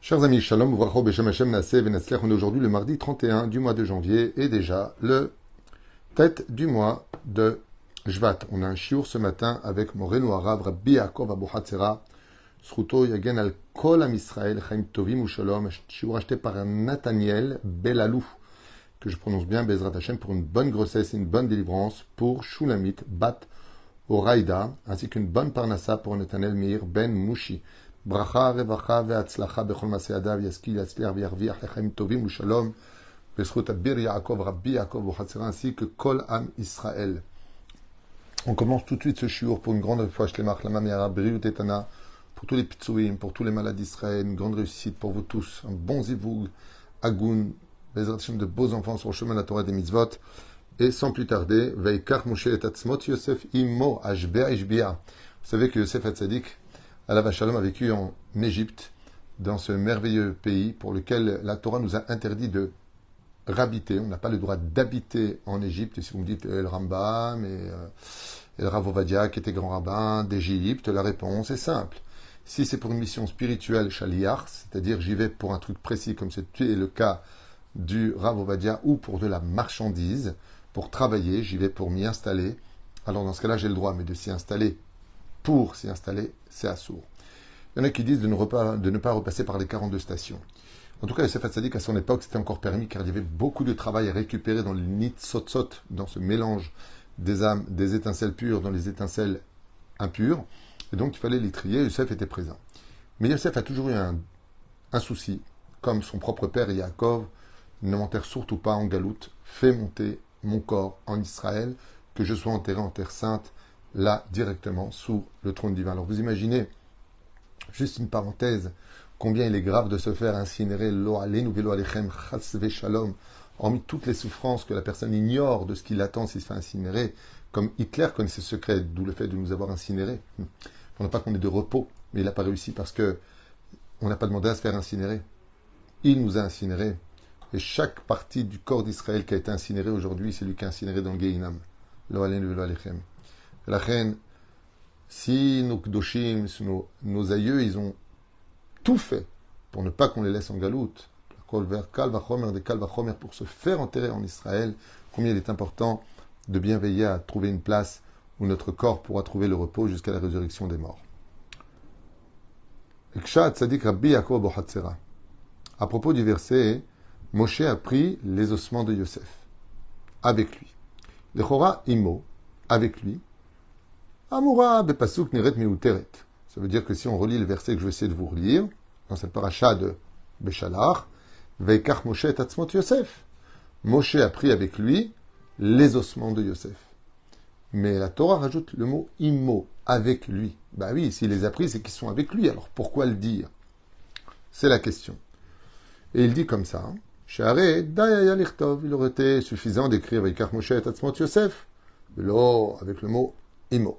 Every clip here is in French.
Chers amis, Shalom, Uvracho, Beshem Hashem, Naseh, on est aujourd'hui le mardi 31 du mois de janvier et déjà le tête du mois de Jvat. On a un chiour ce matin avec Moreno Arav, Rabbi Yaakov Abu Hatzera, Sruto Yagen al Kol Am Israël, Chaim Tovim ou chiour acheté par Nathaniel Belalou, que je prononce bien, Bezrat Hashem, pour une bonne grossesse et une bonne délivrance pour Shulamit Bat Oraïda, ainsi qu'une bonne parnassa pour Nathaniel Meir Ben Mouchi. ברכה, רווחה והצלחה בכל מעשי ידיו, ישכיל, יצליח וירוויח לחיים טובים ושלום, בזכות אביר יעקב, רבי יעקב וחצרה, ainsi que Kol Am Israël. On commence tout de suite ce shiur pour une grande fois, Shlemach, Lama Meara, Briut Etana, pour tous les pitsouim, pour tous les malades d'Israël, une grande réussite pour vous tous, un bon zivoug, agoun, Bezrat Hashem, de beaux enfants sur le chemin de la Torah des mitzvot, et sans plus tarder, Veikar Moshe et Atzmot Yosef Imo, Ashbea Ishbia. Vous savez que Yosef Hatzadik, Allah Shalom a vécu en Égypte, dans ce merveilleux pays pour lequel la Torah nous a interdit de rabiter. On n'a pas le droit d'habiter en Égypte. Et si vous me dites El Rambam et euh, El Ravovadia qui était grand rabbin d'Égypte, la réponse est simple. Si c'est pour une mission spirituelle shaliach, c'est-à-dire j'y vais pour un truc précis comme c'était le cas du Ravovadia ou pour de la marchandise, pour travailler, j'y vais pour m'y installer, alors dans ce cas-là j'ai le droit, mais de s'y installer pour s'y installer, c'est assourd. Il y en a qui disent de ne, pas repasser par les 42 stations. En tout cas, Yosef Hatzadik, à son époque, c'était encore permis car il y avait beaucoup de travail à récupérer dans le nitzotzot, dans ce mélange des âmes, des étincelles pures dans les étincelles impures. Et donc, il fallait les trier. Yosef était présent. Mais Yosef a toujours eu un, un souci, comme son propre père Yaakov, ne m'enterre surtout pas en galoute, fais monter mon corps en Israël, que je sois enterré en terre sainte, là directement sous le trône divin. Alors vous imaginez, juste une parenthèse, combien il est grave de se faire incinérer shalom, hormis toutes les souffrances que la personne ignore de ce qui l'attend s'il se fait incinérer, comme Hitler connaissait ce secret, d'où le fait de nous avoir incinérés. On n'a pas qu'on ait de repos, mais il n'a pas réussi parce que on n'a pas demandé à se faire incinérer. Il nous a incinérés. Et chaque partie du corps d'Israël qui a été incinérée aujourd'hui, c'est lui qui a incinéré dans le Geinam. Lo. La reine, si nos kdoshim, nos, aïeux, ils ont tout fait pour ne pas qu'on les laisse en galoute, pour se faire enterrer en Israël, combien il est important de bien veiller à trouver une place où notre corps pourra trouver le repos jusqu'à la résurrection des morts. À propos du verset, Moshe a pris les ossements de Yosef avec lui. Le Chora Imo, avec lui, Amura bepasuk neret meuteret. Ça veut dire que si on relit le verset que je vais essayer de vous relire, dans cette paracha de Béchalach, Veikach Moshe Yosef. Moshe a pris avec lui les ossements de Yosef. Mais la Torah rajoute le mot immo, avec lui. Bah oui, s'il les a pris, c'est qu'ils sont avec lui. Alors pourquoi le dire? C'est la question. Et il dit comme ça, hein, il aurait été suffisant d'écrire Veikach Moshe Yosef, avec le mot immo.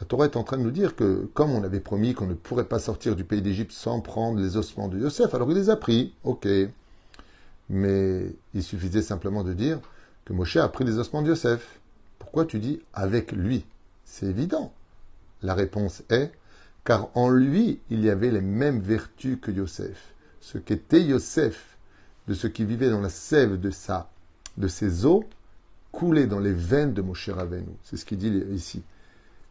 la Torah est en train de nous dire que, comme on avait promis qu'on ne pourrait pas sortir du pays d'Égypte sans prendre les ossements de Yosef, alors il les a pris, ok. Mais il suffisait simplement de dire que Moshe a pris les ossements de Yosef. Pourquoi tu dis avec lui? C'est évident. La réponse est car en lui, il y avait les mêmes vertus que Yosef. Ce qu'était Yosef, de ce qui vivait dans la sève de sa, de ses eaux, coulait dans les veines de Moshe Rabbeinu. C'est ce qu'il dit ici.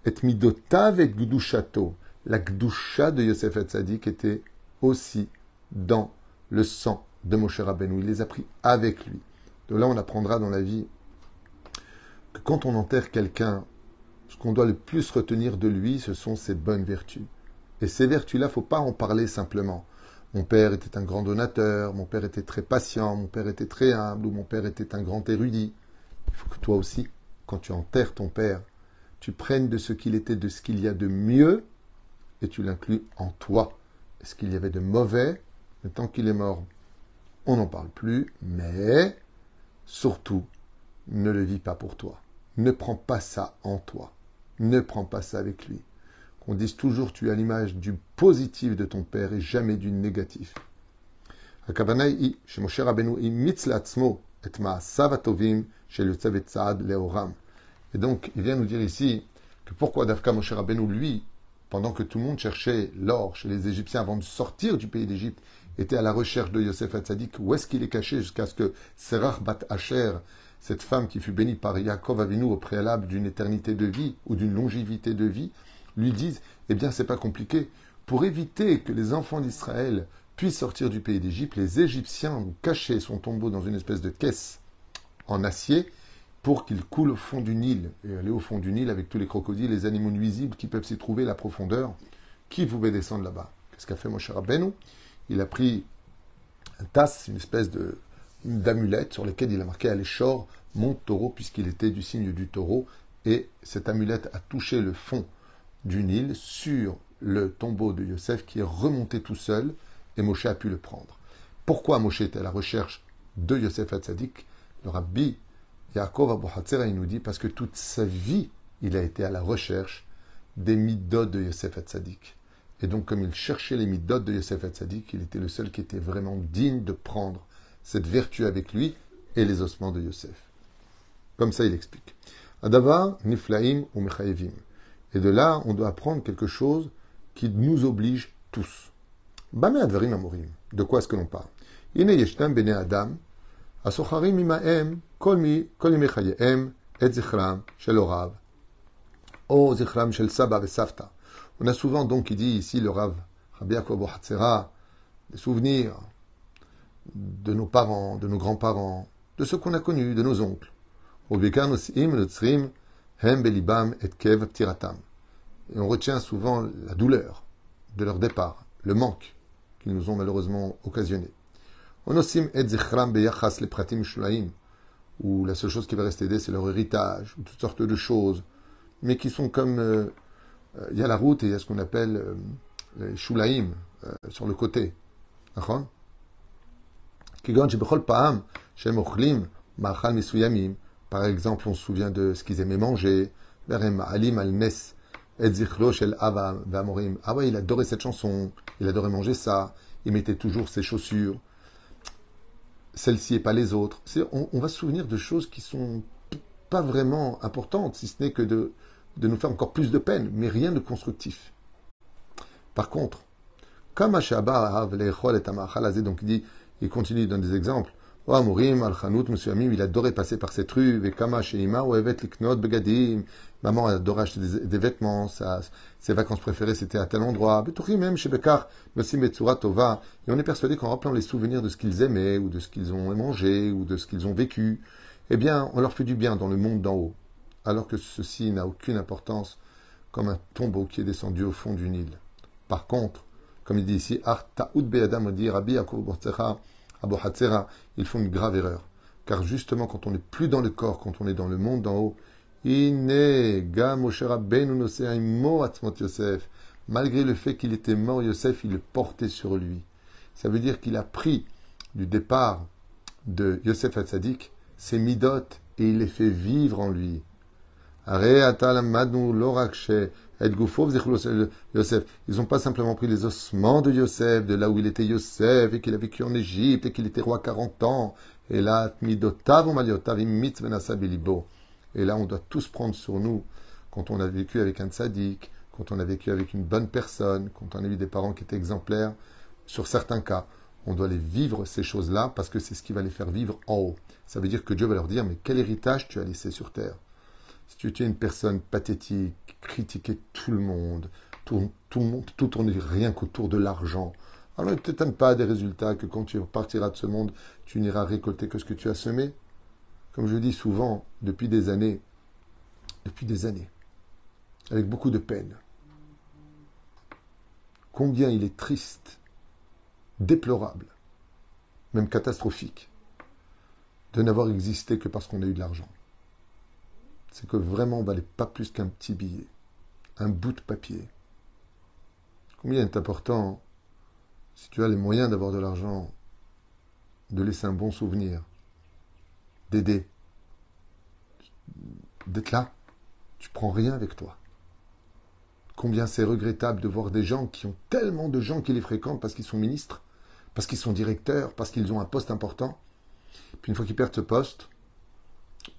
Et midotav et gdushato. La gdusha de Yosef Hatzadik était aussi dans le sang de Moshe Rabbeinu. Il les a pris avec lui. De là, on apprendra dans la vie que quand on enterre quelqu'un, ce qu'on doit le plus retenir de lui, ce sont ses bonnes vertus. Et ces vertus-là, faut pas en parler simplement. Mon père était un grand donateur, mon père était très patient, mon père était très humble, ou mon père était un grand érudit. Il faut que toi aussi, quand tu enterres ton père, tu prennes de ce qu'il était, de ce qu'il y a de mieux, et tu l'inclus en toi. Ce qu'il y avait de mauvais, le temps qu'il est mort, on n'en parle plus, mais surtout, ne le vis pas pour toi. Ne prends pas ça en toi. Ne prends pas ça avec lui. Qu'on dise toujours tu as l'image du positif de ton père et jamais du négatif. Et donc, il vient nous dire ici que pourquoi Dafka Moshe Rabbeinu, lui, pendant que tout le monde cherchait l'or chez les Égyptiens avant de sortir du pays d'Égypte, était à la recherche de Yosef Hatzadik, où est-ce qu'il est caché jusqu'à ce que Serach Bat Asher, cette femme qui fut bénie par Yaakov Avinu au préalable d'une éternité de vie ou d'une longévité de vie, lui dise Eh bien, c'est pas compliqué. Pour éviter que les enfants d'Israël puissent sortir du pays d'Égypte, les Égyptiens ont caché son tombeau dans une espèce de caisse en acier pour qu'il coule au fond du Nil. Et aller au fond du Nil avec tous les crocodiles, les animaux nuisibles qui peuvent s'y trouver, la profondeur. Qui pouvait descendre là-bas Qu'est-ce qu'a fait mon cher Rabbeinu Il a pris un tasse, une espèce de d'amulette sur laquelle il a marqué à mon taureau, puisqu'il était du signe du taureau. Et cette amulette a touché le fond du Nil sur le tombeau de Yosef qui est remonté tout seul et Moshe a pu le prendre. Pourquoi Moshe était à la recherche de Yosef Hatzadik? Le rabbi Yaakov Abu il nous dit parce que toute sa vie, il a été à la recherche des midot de Yosef Hatzadik. Et donc, comme il cherchait les midot de Yosef Hatzadik, il était le seul qui était vraiment digne de prendre cette vertu avec lui et les ossements de Yosef. Comme ça, il explique. Adava, Niflaim ou Mechayevim. Et de là, on doit apprendre quelque chose qui nous oblige tous. Bame advarim amorim. De quoi est-ce que l'on parle? Ine On a souvent donc, dit ici le Rav, Rabbi Yaakov des souvenirs de nos parents, de nos grands-parents, de ceux qu'on a connus, de nos oncles. Et on retient souvent la douleur de leur départ, le manque qu'ils nous ont malheureusement occasionné. Onosim et zichram beyachas le pratim shulaim, où la seule chose qui va rester aider, c'est leur héritage, ou toutes sortes de choses, mais qui sont comme... Euh, euh, il y a la route et il y a ce qu'on appelle euh, les shulaim, sur le côté. D'accord? Par exemple, on se souvient de ce qu'ils aimaient manger. Ah ouais, il adorait cette chanson, il adorait manger ça, il mettait toujours ses chaussures, celle-ci et pas les autres. On, va se souvenir de choses qui sont pas vraiment importantes, si ce n'est que de, de nous faire encore plus de peine, mais rien de constructif. Par contre, comme Ashaba donc il dit, il continue dans des exemples, Oh, il adorait passer par cette rue. Maman adorait acheter des, vêtements, ses vacances préférées c'était à tel endroit. Et on est persuadé qu'en rappelant les souvenirs de ce qu'ils aimaient, ou de ce qu'ils ont mangé, ou de ce qu'ils ont vécu, eh bien, on leur fait du bien dans le monde d'en haut. Alors que ceci n'a aucune importance, comme un tombeau qui est descendu au fond du Nil. Par contre, comme il dit ici, Artaoud Be'adam dit Rabbi Abu Hatzera, ils font une grave erreur. Car justement, quand on n'est plus dans le corps, quand on est dans le monde d'en haut, malgré le fait qu'il était mort, Yosef, il le portait sur lui. Ça veut dire qu'il a pris du départ de Yosef Hatzadik ses midot et il les fait vivre en lui. Yosef. Ils n'ont pas simplement pris les ossements de Yosef, de là où il était Yosef, et qu'il a vécu en Égypte, et qu'il était roi 40 ans. Et là, et là, on doit tous prendre sur nous, quand on a vécu avec un tzaddik, quand on a vécu avec une bonne personne, quand on a eu des parents qui étaient exemplaires, sur certains cas, on doit les vivre ces choses-là parce que c'est ce qui va les faire vivre en haut. Ça veut dire que Dieu va leur dire, mais quel héritage tu as laissé sur terre? Si tu étais une personne pathétique, critiquer tout le monde, tout, tout le monde, tout tourne rien qu'autour de l'argent. Alors ne t'étonne pas des résultats que quand tu partiras de ce monde, tu n'iras récolter que ce que tu as semé. Comme je dis souvent, depuis des années, depuis des années, avec beaucoup de peine, combien il est triste, déplorable, même catastrophique, de n'avoir existé que parce qu'on a eu de l'argent. C'est que vraiment on valait pas plus qu'un petit billet un bout de papier. Combien est important, si tu as les moyens d'avoir de l'argent, de laisser un bon souvenir, d'aider, d'être là. Tu prends rien avec toi. Combien c'est regrettable de voir des gens qui ont tellement de gens qui les fréquentent parce qu'ils sont ministres, parce qu'ils sont directeurs, parce qu'ils ont un poste important. Puis une fois qu'ils perdent ce poste,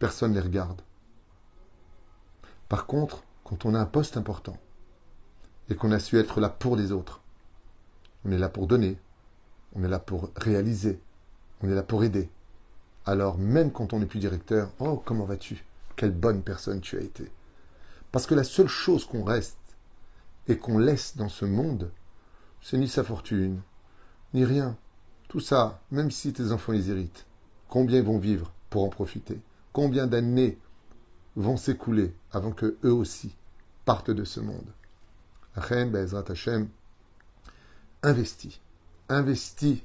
personne ne les regarde. Par contre, quand on a un poste important et qu'on a su être là pour les autres, on est là pour donner, on est là pour réaliser, on est là pour aider. Alors même quand on n'est plus directeur, oh comment vas-tu? Quelle bonne personne tu as été. Parce que la seule chose qu'on reste et qu'on laisse dans ce monde, c'est ni sa fortune, ni rien. Tout ça, même si tes enfants les héritent, combien ils vont vivre pour en profiter? Combien d'années vont s'écouler avant que eux aussi partent de ce monde Achem, Bezrat Hashem, investis. Investis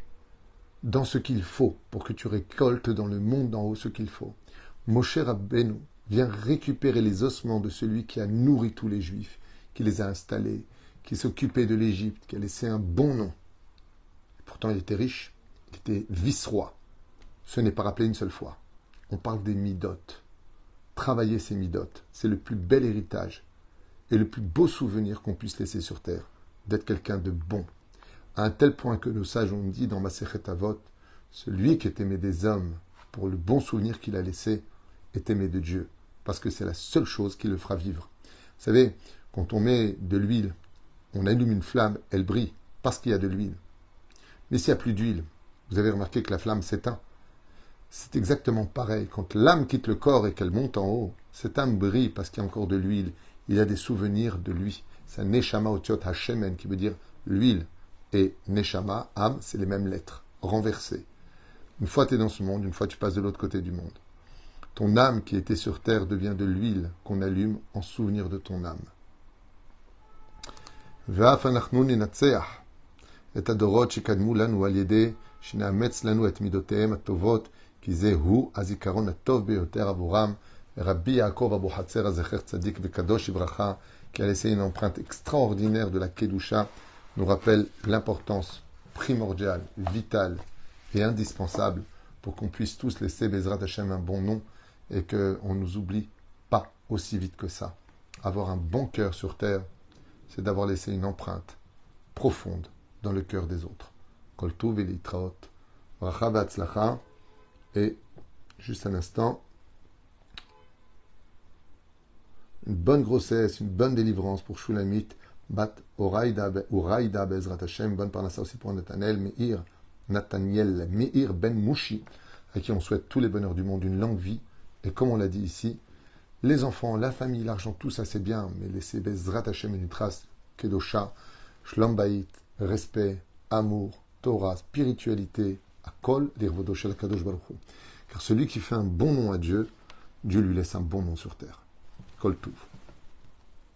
dans ce qu'il faut pour que tu récoltes dans le monde d'en haut ce qu'il faut. Moshe Rabbeinu vient récupérer les ossements de celui qui a nourri tous les juifs, qui les a installés, qui s'occupait de l'Égypte, qui a laissé un bon nom. pourtant, il était riche, il était vice-roi. Ce n'est pas rappelé une seule fois. On parle des midotes. Travailler ces midotes, c'est le plus bel héritage et le plus beau souvenir qu'on puisse laisser sur terre, d'être quelqu'un de bon, à un tel point que nos sages ont dit dans Masechet Avot, celui qui est aimé des hommes pour le bon souvenir qu'il a laissé est aimé de Dieu, parce que c'est la seule chose qui le fera vivre. Vous savez, quand on met de l'huile, on allume une flamme, elle brille, parce qu'il y a de l'huile. Mais s'il n'y a plus d'huile, vous avez remarqué que la flamme s'éteint. C'est exactement pareil. Quand l'âme quitte le corps et qu'elle monte en haut, cette âme brille parce qu'il y a encore de l'huile. Il a des souvenirs de lui. C'est Neshama Otiot Hashemen qui veut dire l'huile et Neshama, âme, c'est les mêmes lettres, renversées. Une fois tu es dans ce monde, une fois tu passes de l'autre côté du monde. Ton âme qui était sur terre devient de l'huile qu'on allume en souvenir de ton âme. את הדורות שקדמו לנו על ידי שנאמץ לנו את מידותיהם הטובות, כי זהו הזיכרון הטוב ביותר עבורם. רבי יעקב אבו חצר הזכר צדיק וקדוש לברכה, qui a laissé une empreinte extraordinaire de la Kedusha, nous rappelle l'importance primordiale, vitale et indispensable pour qu'on puisse tous laisser Bezrat Hashem un bon nom et qu'on ne nous oublie pas aussi vite que ça. Avoir un bon cœur sur terre, c'est d'avoir laissé une empreinte profonde dans le cœur des autres. Koltuv et juste un instant, une bonne grossesse, une bonne délivrance pour Shulamit. Bat Oraïda Bezrat Hashem, bonne parnassa aussi pour Nathaniel Meir, Nathaniel Meir Ben Mouchi, à qui on souhaite tous les bonheurs du monde, une longue vie. Et comme on l'a dit ici, les enfants, la famille, l'argent, tout ça c'est bien, mais laissez Bezrat Hashem une trace, Kedosha, Shlombaït, respect, amour, Torah, spiritualité, Car celui qui fait un bon nom à Dieu, Dieu lui laisse un bon nom sur terre. Kol Touv.